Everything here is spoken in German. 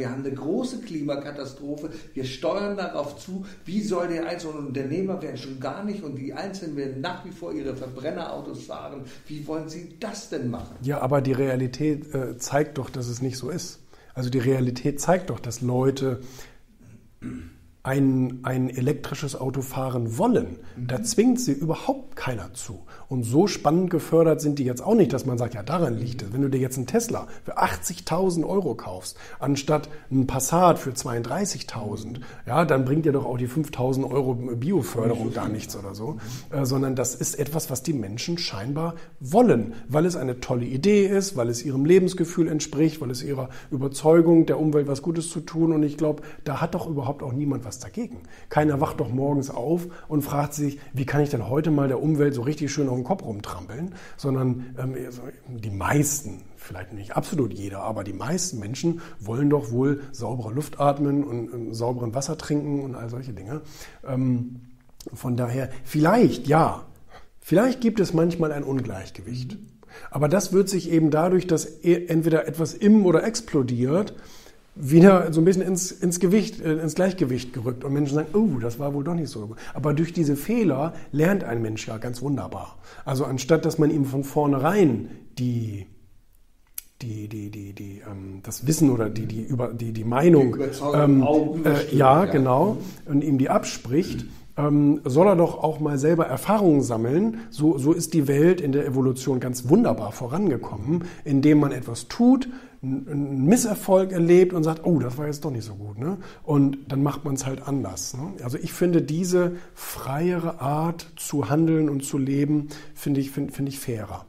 wir haben eine große Klimakatastrophe, wir steuern darauf zu, wie soll der einzelne Unternehmer werden schon gar nicht und die Einzelnen werden nach wie vor ihre Verbrennerautos fahren. Wie wollen Sie das denn machen? Ja, aber die Realität äh, zeigt doch, dass es nicht so ist. Also die Realität zeigt doch, dass Leute ein, ein elektrisches Auto fahren wollen. Da zwingt sie überhaupt keiner zu. Und so spannend gefördert sind die jetzt auch nicht, dass man sagt, ja, daran liegt es. Wenn du dir jetzt einen Tesla für 80.000 Euro kaufst, anstatt einen Passat für 32.000, ja, dann bringt dir doch auch die 5.000 Euro Bioförderung gar nichts oder so, äh, sondern das ist etwas, was die Menschen scheinbar wollen, weil es eine tolle Idee ist, weil es ihrem Lebensgefühl entspricht, weil es ihrer Überzeugung, der Umwelt was Gutes zu tun. Und ich glaube, da hat doch überhaupt auch niemand was dagegen. Keiner wacht doch morgens auf und fragt sich, wie kann ich denn heute mal der Umwelt so richtig schön auf den Kopf rumtrampeln, sondern ähm, die meisten, vielleicht nicht absolut jeder, aber die meisten Menschen wollen doch wohl saubere Luft atmen und, und sauberen Wasser trinken und all solche Dinge. Ähm, von daher, vielleicht ja, vielleicht gibt es manchmal ein Ungleichgewicht. Aber das wird sich eben dadurch, dass e, entweder etwas im oder explodiert, wieder so ein bisschen ins, ins Gewicht, äh, ins Gleichgewicht gerückt und Menschen sagen, oh, das war wohl doch nicht so gut. Aber durch diese Fehler lernt ein Mensch ja ganz wunderbar. Also anstatt, dass man ihm von vornherein die die, die, die, die, ähm, das Wissen oder die, die, über, die, die Meinung, die ähm, äh, ja, ja, genau, und ihm die abspricht, ähm, soll er doch auch mal selber Erfahrungen sammeln. So, so ist die Welt in der Evolution ganz wunderbar vorangekommen, indem man etwas tut, einen Misserfolg erlebt und sagt, oh, das war jetzt doch nicht so gut. Ne? Und dann macht man es halt anders. Ne? Also ich finde diese freiere Art zu handeln und zu leben, finde ich, finde find ich fairer.